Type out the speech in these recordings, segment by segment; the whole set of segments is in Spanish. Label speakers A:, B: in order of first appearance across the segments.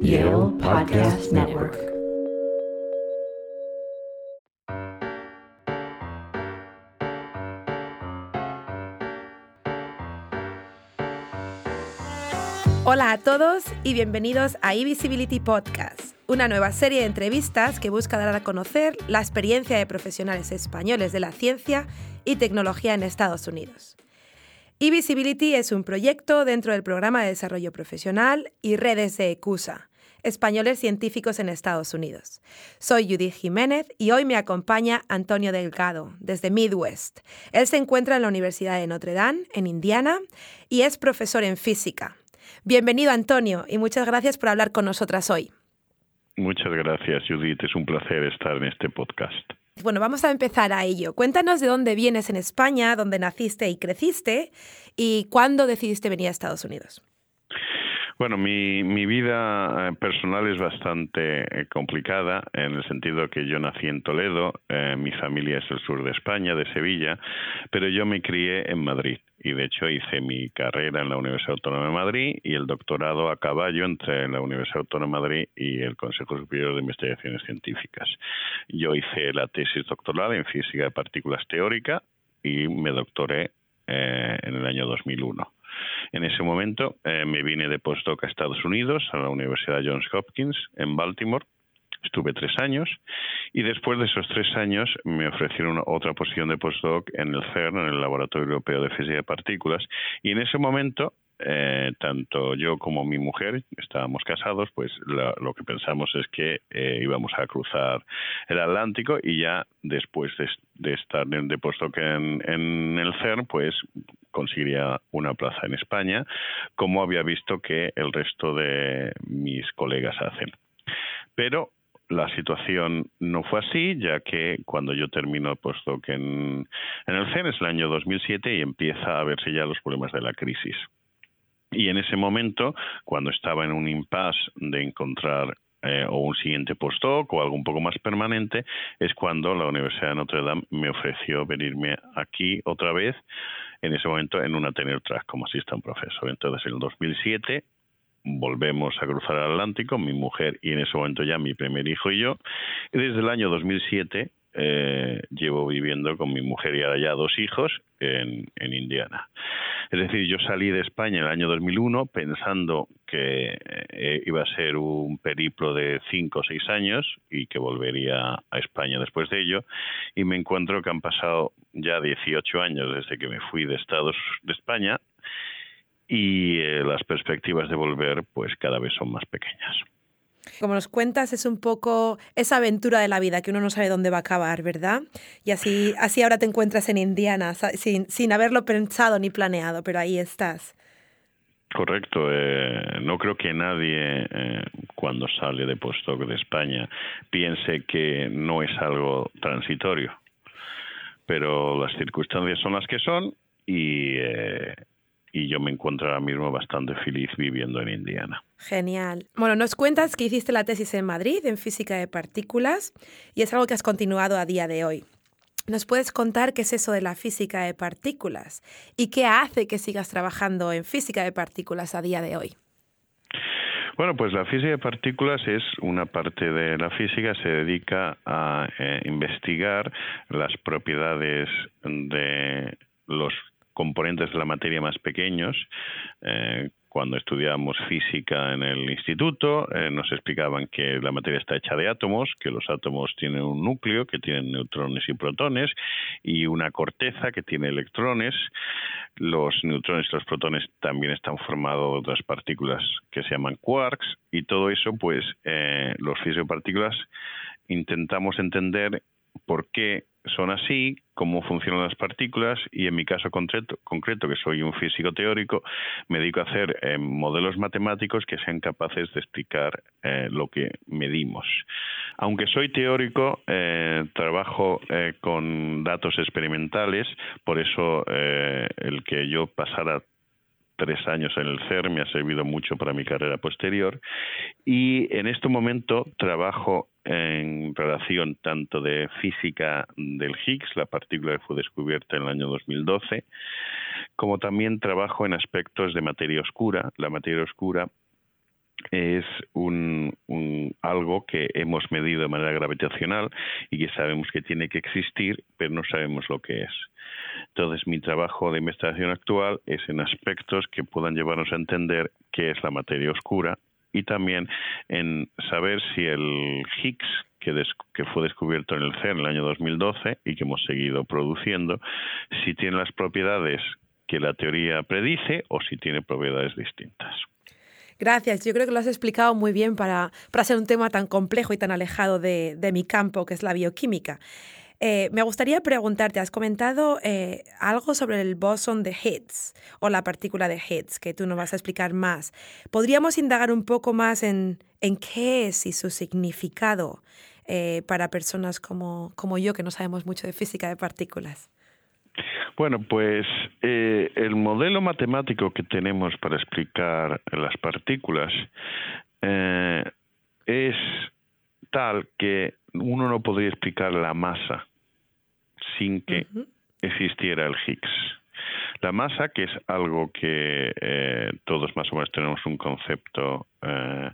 A: Yale Podcast Network.
B: Hola a todos y bienvenidos a eVisibility Podcast, una nueva serie de entrevistas que busca dar a conocer la experiencia de profesionales españoles de la ciencia y tecnología en Estados Unidos. eVisibility es un proyecto dentro del programa de desarrollo profesional y redes de ECUSA, españoles científicos en Estados Unidos. Soy Judith Jiménez y hoy me acompaña Antonio Delgado, desde Midwest. Él se encuentra en la Universidad de Notre Dame, en Indiana, y es profesor en física. Bienvenido, Antonio, y muchas gracias por hablar con nosotras hoy.
C: Muchas gracias, Judith. Es un placer estar en este podcast.
B: Bueno, vamos a empezar a ello. Cuéntanos de dónde vienes en España, dónde naciste y creciste, y cuándo decidiste venir a Estados Unidos.
C: Bueno, mi, mi vida eh, personal es bastante eh, complicada en el sentido que yo nací en Toledo, eh, mi familia es el sur de España, de Sevilla, pero yo me crié en Madrid y de hecho hice mi carrera en la Universidad Autónoma de Madrid y el doctorado a caballo entre la Universidad Autónoma de Madrid y el Consejo Superior de Investigaciones Científicas. Yo hice la tesis doctoral en física de partículas teórica y me doctoré en el año 2001. En ese momento eh, me vine de postdoc a Estados Unidos, a la Universidad Johns Hopkins, en Baltimore. Estuve tres años y después de esos tres años me ofrecieron otra posición de postdoc en el CERN, en el Laboratorio Europeo de Física de Partículas, y en ese momento eh, tanto yo como mi mujer estábamos casados, pues lo que pensamos es que eh, íbamos a cruzar el Atlántico y ya después de, estar de postdoc en el CERN, pues conseguiría una plaza en España, como había visto que el resto de mis colegas hacen. Pero la situación no fue así, ya que cuando yo termino el postdoc en, el CEN es el año 2007 y empieza a verse ya los problemas de la crisis. Y en ese momento, cuando estaba en un impasse de encontrar eh, o un siguiente postdoc o algo un poco más permanente, es cuando la Universidad de Notre Dame me ofreció venirme aquí otra vez, en ese momento en una tenure track como un profesor. Entonces, en el 2007 volvemos a cruzar el Atlántico, mi mujer y en ese momento ya mi primer hijo y yo. Y desde el año 2007 eh, llevo viviendo con mi mujer y ahora ya dos hijos en, Indiana. Es decir, yo salí de España en el año 2001 pensando que eh, iba a ser un periplo de cinco o seis años y que volvería a España después de ello y me encuentro que han pasado ya 18 años desde que me fui de Estados de España y eh, las perspectivas de volver pues cada vez son más pequeñas.
B: Como nos cuentas, es un poco esa aventura de la vida que uno no sabe dónde va a acabar, ¿verdad? Y así, así ahora te encuentras en Indiana, sin, sin haberlo pensado ni planeado, pero ahí estás.
C: Correcto. Eh, no creo que nadie, eh, cuando sale de postdoc de España, piense que no es algo transitorio. Pero las circunstancias son las que son y, eh, y yo me encuentro ahora mismo bastante feliz viviendo en Indiana.
B: Genial. Bueno, nos cuentas que hiciste la tesis en Madrid en física de partículas y es algo que has continuado a día de hoy. ¿Nos puedes contar qué es eso de la física de partículas y qué hace que sigas trabajando en física de partículas a día de hoy?
C: Bueno, pues la física de partículas es una parte de la física, se dedica a eh, investigar las propiedades de los componentes de la materia más pequeños. Eh, cuando estudiábamos física en el instituto, eh, nos explicaban que la materia está hecha de átomos, que los átomos tienen un núcleo, que tienen neutrones y protones, y una corteza que tiene electrones. Los neutrones y los protones también están formados de otras partículas que se llaman quarks, y todo eso, pues, eh, los partículas intentamos entender por qué son así, cómo funcionan las partículas y en mi caso concreto, que soy un físico teórico, me dedico a hacer eh, modelos matemáticos que sean capaces de explicar eh, lo que medimos. Aunque soy teórico, eh, trabajo con datos experimentales, por eso el que yo pasara tres años en el CER me ha servido mucho para mi carrera posterior y en este momento trabajo en relación tanto de física del Higgs, la partícula que fue descubierta en el año 2012, como también trabajo en aspectos de materia oscura. La materia oscura es un, algo que hemos medido de manera gravitacional y que sabemos que tiene que existir, pero no sabemos lo que es. Entonces, mi trabajo de investigación actual es en aspectos que puedan llevarnos a entender qué es la materia oscura y también en saber si el Higgs, que, fue descubierto en el CERN en el año 2012 y que hemos seguido produciendo, si tiene las propiedades que la teoría predice o si tiene propiedades distintas.
B: Gracias, yo creo que lo has explicado muy bien para, para ser un tema tan complejo y tan alejado de mi campo, que es la bioquímica. Eh, me gustaría preguntarte, has comentado eh, algo sobre el bosón de Higgs o la partícula de Higgs, que tú nos vas a explicar más. ¿Podríamos indagar un poco más en, en qué es y su significado eh, para personas como, como yo, que no sabemos mucho de física de partículas?
C: Bueno, pues el modelo matemático que tenemos para explicar las partículas es tal que uno no podría explicar la masa sin que existiera el Higgs. La masa, que es algo que eh, todos más o menos tenemos un concepto eh,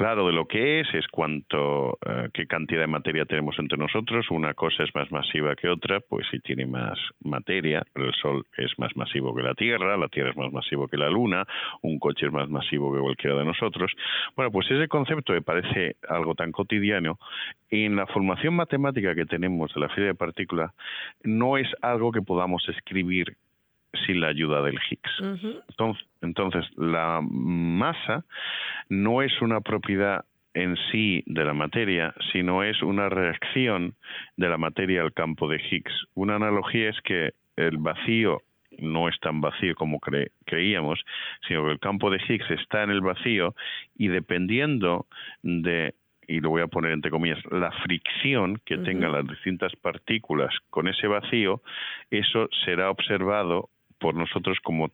C: claro de lo que es, es cuánto, eh, qué cantidad de materia tenemos entre nosotros. Una cosa es más masiva que otra, pues si tiene más materia, el Sol es más masivo que la Tierra, la Tierra es más masivo que la Luna, un coche es más masivo que cualquiera de nosotros. Bueno, pues ese concepto me parece algo tan cotidiano. En la formación matemática que tenemos de la física de partículas, no es algo que podamos escribir sin la ayuda del Higgs. entonces, la masa no es una propiedad en sí de la materia, sino es una reacción de la materia al campo de Higgs. Una analogía es que el vacío no es tan vacío como creíamos, sino que el campo de Higgs está en el vacío y dependiendo de y lo voy a poner entre comillas, la fricción que tengan las distintas partículas con ese vacío, eso será observado por nosotros como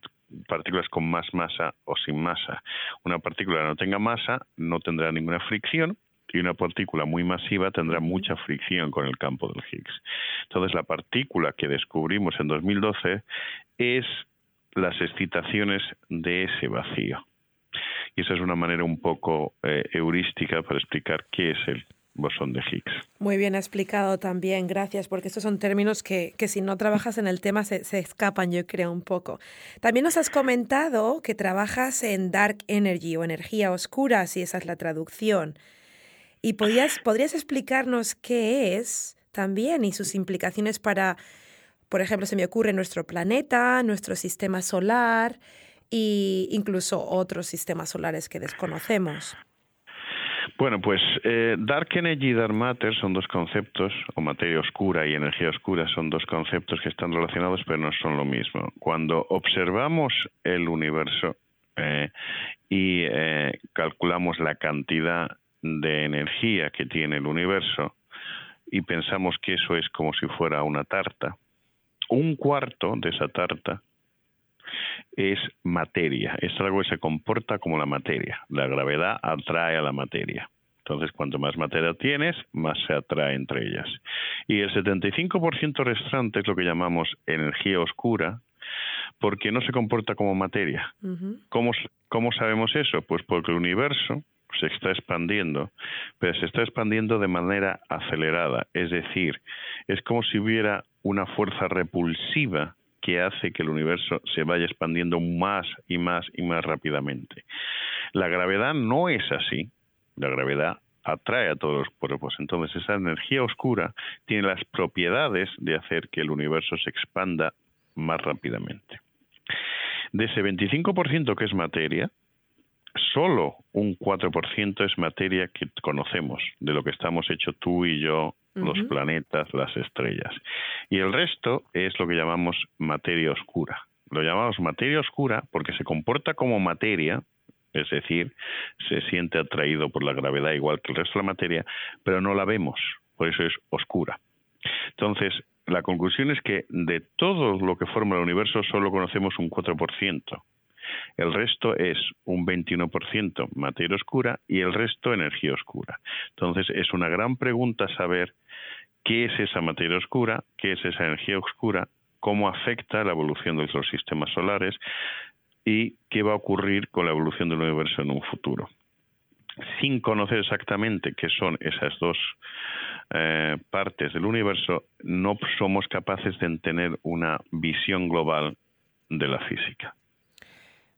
C: partículas con más masa o sin masa. Una partícula no tenga masa no tendrá ninguna fricción y una partícula muy masiva tendrá mucha fricción con el campo del Higgs. Entonces la partícula que descubrimos en 2012 es las excitaciones de ese vacío. Y esa es una manera un poco eh, heurística para explicar qué es el bosón de Higgs.
B: Muy bien explicado también, gracias, porque estos son términos que, si no trabajas en el tema se, escapan, yo creo, un poco. También nos has comentado que trabajas en Dark Energy o energía oscura, si esa es la traducción. ¿Y podrías, podrías explicarnos qué es también y sus implicaciones para, por ejemplo, se me ocurre nuestro planeta, nuestro sistema solar e incluso otros sistemas solares que desconocemos?
C: Bueno, pues eh, Dark Energy y Dark Matter son dos conceptos, o materia oscura y energía oscura son dos conceptos que están relacionados pero no son lo mismo. Cuando observamos el universo eh, y eh, calculamos la cantidad de energía que tiene el universo y pensamos que eso es como si fuera una tarta, un cuarto de esa tarta es materia, es algo que se comporta como la materia. La gravedad atrae a la materia. Entonces, cuanto más materia tienes, más se atrae entre ellas. Y el 75% restante es lo que llamamos energía oscura, porque no se comporta como materia. ¿Cómo, ¿Cómo sabemos eso? Pues porque el universo se está expandiendo, pero se está expandiendo de manera acelerada. Es decir, es como si hubiera una fuerza repulsiva que hace que el universo se vaya expandiendo más y más y más rápidamente. La gravedad no es así. La gravedad atrae a todos los cuerpos. Entonces esa energía oscura tiene las propiedades de hacer que el universo se expanda más rápidamente. De ese 25% que es materia, solo un 4% es materia que conocemos, de lo que estamos hechos tú y yo, los planetas, las estrellas. Y el resto es lo que llamamos materia oscura. Lo llamamos materia oscura porque se comporta como materia, es decir, se siente atraído por la gravedad igual que el resto de la materia, pero no la vemos, por eso es oscura. Entonces, la conclusión es que de todo lo que forma el universo solo conocemos un 4%. El resto es un 21% materia oscura y el resto energía oscura. Entonces es una gran pregunta saber qué es esa materia oscura, qué es esa energía oscura, cómo afecta la evolución de los sistemas solares y qué va a ocurrir con la evolución del universo en un futuro. sin conocer exactamente qué son esas dos eh, partes del universo, no somos capaces de tener una visión global de la física.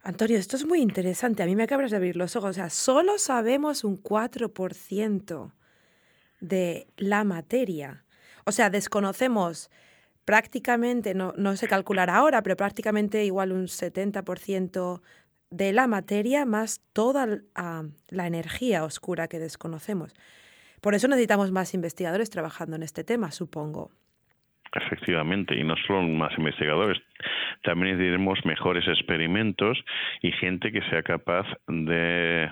B: Antonio, esto es muy interesante. A mí me acabas de abrir los ojos. O sea, solo sabemos un 4% de la materia. O sea, desconocemos prácticamente, no, no sé calcular ahora, pero prácticamente igual un 70% de la materia más toda la energía oscura que desconocemos. Por eso necesitamos más investigadores trabajando en este tema, supongo.
C: Efectivamente, y no solo más investigadores, también necesitaremos mejores experimentos y gente que sea capaz de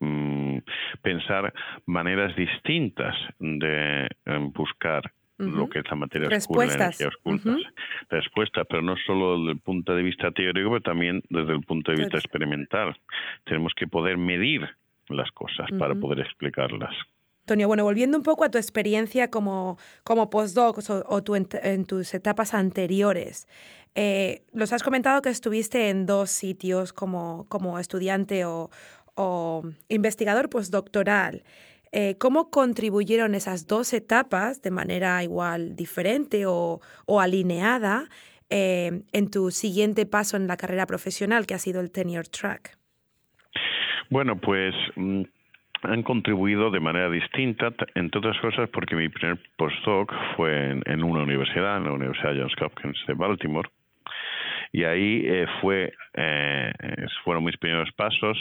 C: mm, pensar maneras distintas de em, buscar lo que es la materia oscura, la energía oscura. Respuestas, pero no solo desde el punto de vista teórico, pero también desde el punto de vista experimental. Tenemos que poder medir las cosas para poder explicarlas.
B: Antonio, bueno, volviendo un poco a tu experiencia como, como postdoc o, en, tus etapas anteriores, eh, los has comentado que estuviste en dos sitios como, como estudiante o, o investigador postdoctoral. Eh, ¿Cómo contribuyeron esas dos etapas de manera igual diferente o, alineada eh, en tu siguiente paso en la carrera profesional, que ha sido el tenure track?
C: Bueno, pues mm, han contribuido de manera distinta, entre otras cosas porque mi primer postdoc fue en, una universidad, en la Universidad Johns Hopkins de Baltimore, y ahí eh, fue, fueron mis primeros pasos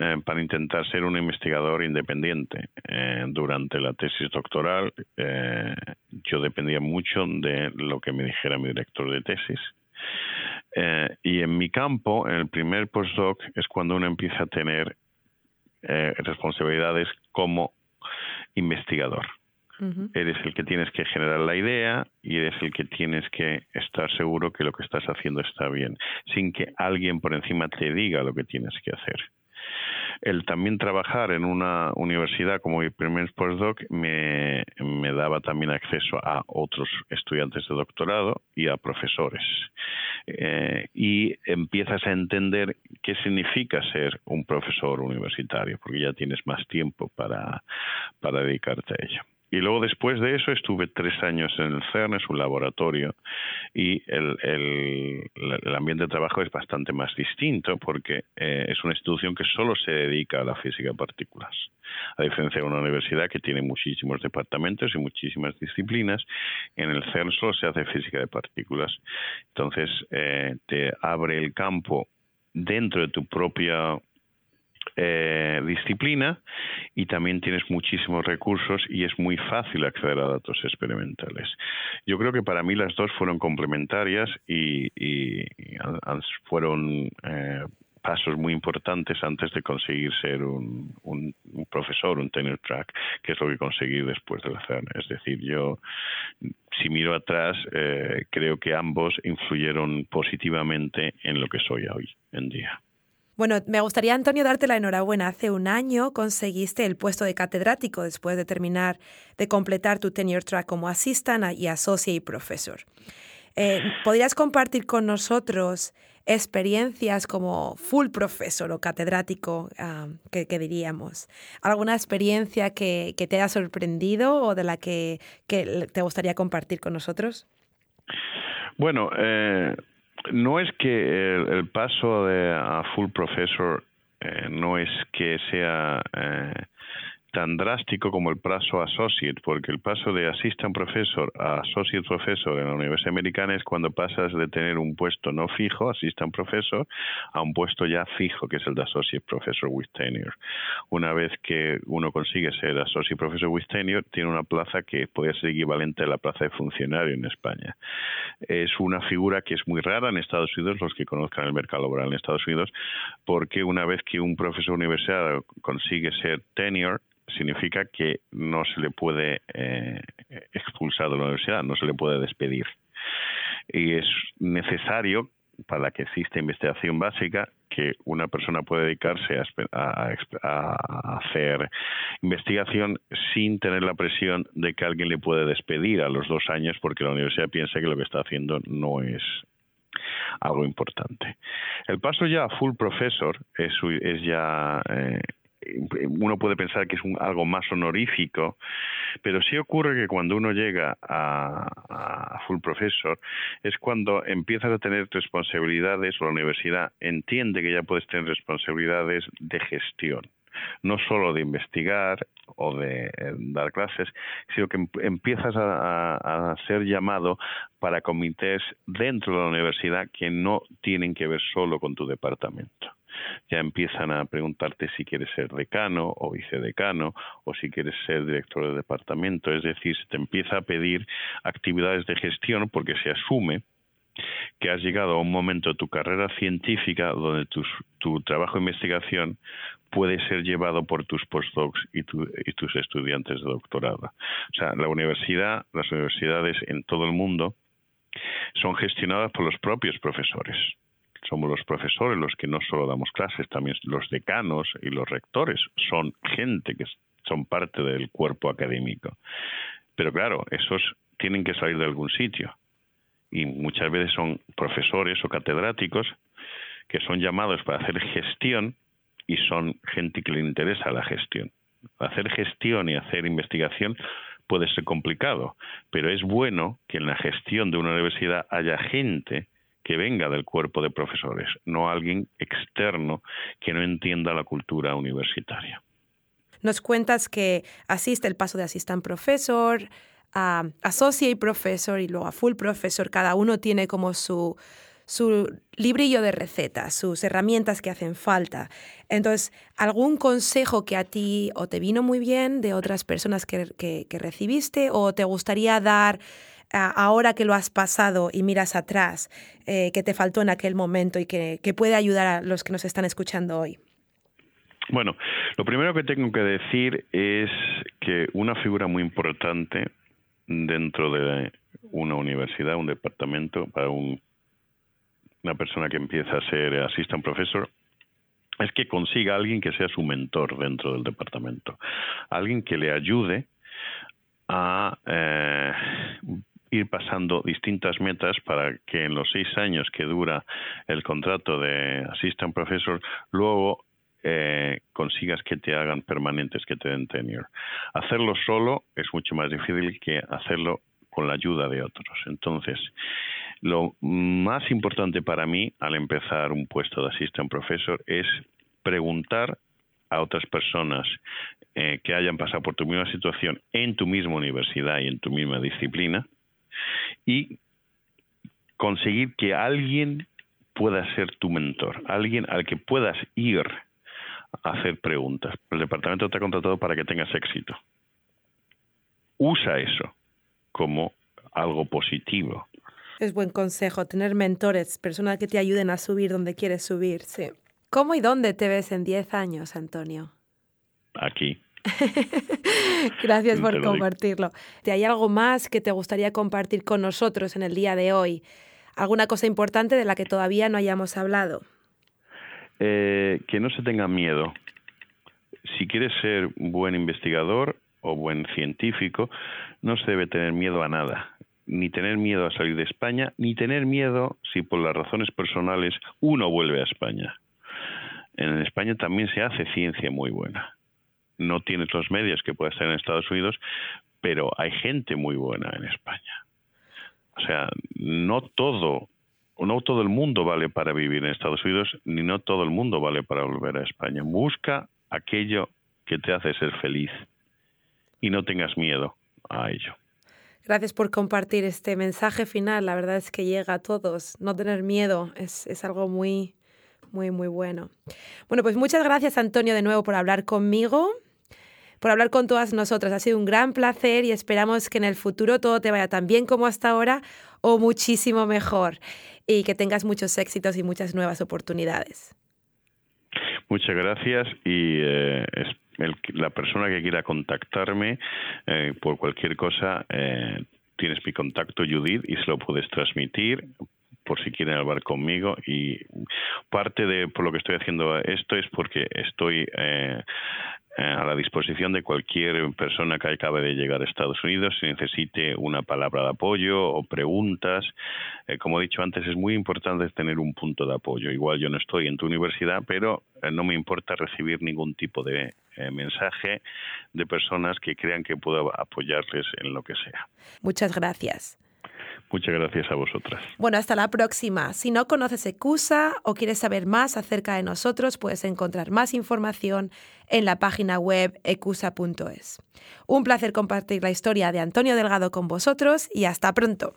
C: eh, para intentar ser un investigador independiente. Eh, durante la tesis doctoral eh, yo dependía mucho de lo que me dijera mi director de tesis. y en mi campo, en el primer postdoc, es cuando uno empieza a tener responsabilidades como investigador. Eres el que tienes que generar la idea y eres el que tienes que estar seguro que lo que estás haciendo está bien, sin que alguien por encima te diga lo que tienes que hacer el también trabajar en una universidad como mi primer postdoc me, me daba también acceso a otros estudiantes de doctorado y a profesores. Eh, y empiezas a entender qué significa ser un profesor universitario, porque ya tienes más tiempo para, para dedicarte a ello. Y luego después de eso estuve tres años en el CERN, es un laboratorio, y el, el, ambiente de trabajo es bastante más distinto porque eh, es una institución que solo se dedica a la física de partículas. A diferencia de una universidad que tiene muchísimos departamentos y muchísimas disciplinas, en el CERN solo se hace física de partículas. Entonces, eh, te abre el campo dentro de tu propia eh, disciplina y también tienes muchísimos recursos y es muy fácil acceder a datos experimentales. Yo creo que para mí las dos fueron complementarias y, fueron eh, pasos muy importantes antes de conseguir ser un, profesor, un tenure track, que es lo que conseguí después de la. Es decir, yo, si miro atrás, eh, creo que ambos influyeron positivamente en lo que soy hoy en día.
B: Bueno, me gustaría, Antonio, darte la enhorabuena. Hace un año conseguiste el puesto de catedrático después de terminar de completar tu tenure track como assistant y associate professor. Eh, ¿Podrías compartir con nosotros experiencias como full professor o catedrático, que, diríamos? ¿Alguna experiencia que, te haya sorprendido o de la que, te gustaría compartir con nosotros?
C: Bueno, eh, no es que el, paso de a full professor eh, no es que sea eh, tan drástico como el paso associate, porque el paso de assistant professor a associate professor en la Universidad Americana es cuando pasas de tener un puesto no fijo, assistant professor, a un puesto ya fijo, que es el de associate professor with tenure. Una vez que uno consigue ser associate professor with tenure, tiene una plaza que puede ser equivalente a la plaza de funcionario en España. Es una figura que es muy rara en Estados Unidos, los que conozcan el mercado laboral en Estados Unidos, porque una vez que un profesor universitario consigue ser tenure, significa que no se le puede eh, expulsar de la universidad, no se le puede despedir. Y es necesario, para que exista investigación básica, que una persona pueda dedicarse a, a, hacer investigación sin tener la presión de que alguien le puede despedir a los dos años porque la universidad piensa que lo que está haciendo no es algo importante. El paso ya a full professor es, es ya eh, uno puede pensar que es un, algo más honorífico, pero sí ocurre que cuando uno llega a, a full professor es cuando empiezas a tener responsabilidades, la universidad entiende que ya puedes tener responsabilidades de gestión no solo de investigar o de eh, dar clases, sino que em, empiezas a, ser llamado para comités dentro de la universidad que no tienen que ver solo con tu departamento ya empiezan a preguntarte si quieres ser decano o vicedecano o si quieres ser director de departamento. Es decir, se te empieza a pedir actividades de gestión porque se asume que has llegado a un momento de tu carrera científica donde tu trabajo de investigación puede ser llevado por tus postdocs y, y tus estudiantes de doctorado. O sea, la universidad, las universidades en todo el mundo son gestionadas por los propios profesores. Somos los profesores los que no solo damos clases, también los decanos y los rectores son gente que son parte del cuerpo académico. Pero claro, esos tienen que salir de algún sitio y muchas veces son profesores o catedráticos que son llamados para hacer gestión y son gente que le interesa la gestión. Hacer gestión y hacer investigación puede ser complicado, pero es bueno que en la gestión de una universidad haya gente que venga del cuerpo de profesores, no alguien externo que no entienda la cultura universitaria.
B: Nos cuentas que asiste el paso de assistant professor a associate professor y luego a full professor. Cada uno tiene como su, su librillo de recetas, sus herramientas que hacen falta. Entonces, ¿algún consejo que a ti o te vino muy bien de otras personas que, recibiste o te gustaría dar ahora que lo has pasado y miras atrás, eh, que te faltó en aquel momento y que, puede ayudar a los que nos están escuchando hoy?
C: Bueno, lo primero que tengo que decir es que una figura muy importante dentro de una universidad, un departamento, para un una persona que empieza a ser assistant professor es que consiga alguien que sea su mentor dentro del departamento, alguien que le ayude a eh, ir pasando distintas metas para que en los seis años que dura el contrato de assistant professor luego eh, consigas que te hagan permanentes, que te den tenure. Hacerlo solo es mucho más difícil que hacerlo con la ayuda de otros. Entonces, lo más importante para mí al empezar un puesto de assistant professor es preguntar a otras personas eh, que hayan pasado por tu misma situación en tu misma universidad y en tu misma disciplina y conseguir que alguien pueda ser tu mentor, alguien al que puedas ir a hacer preguntas. El departamento te ha contratado para que tengas éxito. Usa eso como algo positivo.
B: Es buen consejo tener mentores, personas que te ayuden a subir donde quieres subir, sí. ¿Cómo y dónde te ves en 10 años, Antonio?
C: Aquí.
B: Gracias por compartirlo. ¿Hay algo más que te gustaría compartir con nosotros en el día de hoy? ¿Alguna cosa importante de la que todavía no hayamos hablado?
C: Eh, que no se tenga miedo. Si quieres ser buen investigador o buen científico, no se debe tener miedo a nada ni tener miedo a salir de España, ni tener miedo si por las razones personales uno vuelve a España. En España también se hace ciencia muy buena. No tiene los medios que pueda estar en Estados Unidos, pero hay gente muy buena en España. O sea, no todo, no todo el mundo vale para vivir en Estados Unidos, ni no todo el mundo vale para volver a España. Busca aquello que te hace ser feliz y no tengas miedo a ello.
B: Gracias por compartir este mensaje final. La verdad es que llega a todos. No tener miedo es, es algo muy, muy, muy bueno. Bueno, pues muchas gracias Antonio de nuevo por hablar conmigo, por hablar con todas nosotras. Ha sido un gran placer y esperamos que en el futuro todo te vaya tan bien como hasta ahora o muchísimo mejor y que tengas muchos éxitos y muchas nuevas oportunidades.
C: Muchas gracias y eh, la persona que quiera contactarme eh, por cualquier cosa, eh, tienes mi contacto Judith y se lo puedes transmitir por si quieren hablar conmigo y parte de por lo que estoy haciendo esto es porque estoy eh, disposición de cualquier persona que acabe de llegar a Estados Unidos si necesite una palabra de apoyo o preguntas. Eh, como he dicho antes, es muy importante tener un punto de apoyo. Igual yo no estoy en tu universidad, pero eh, no me importa recibir ningún tipo de eh, mensaje de personas que crean que puedo apoyarles en lo que sea.
B: Muchas gracias.
C: Muchas gracias a vosotras.
B: Bueno, hasta la próxima. Si no conoces ECUSA o quieres saber más acerca de nosotros, puedes encontrar más información en la página web ecusa.es. Un placer compartir la historia de Antonio Delgado con vosotros y hasta pronto.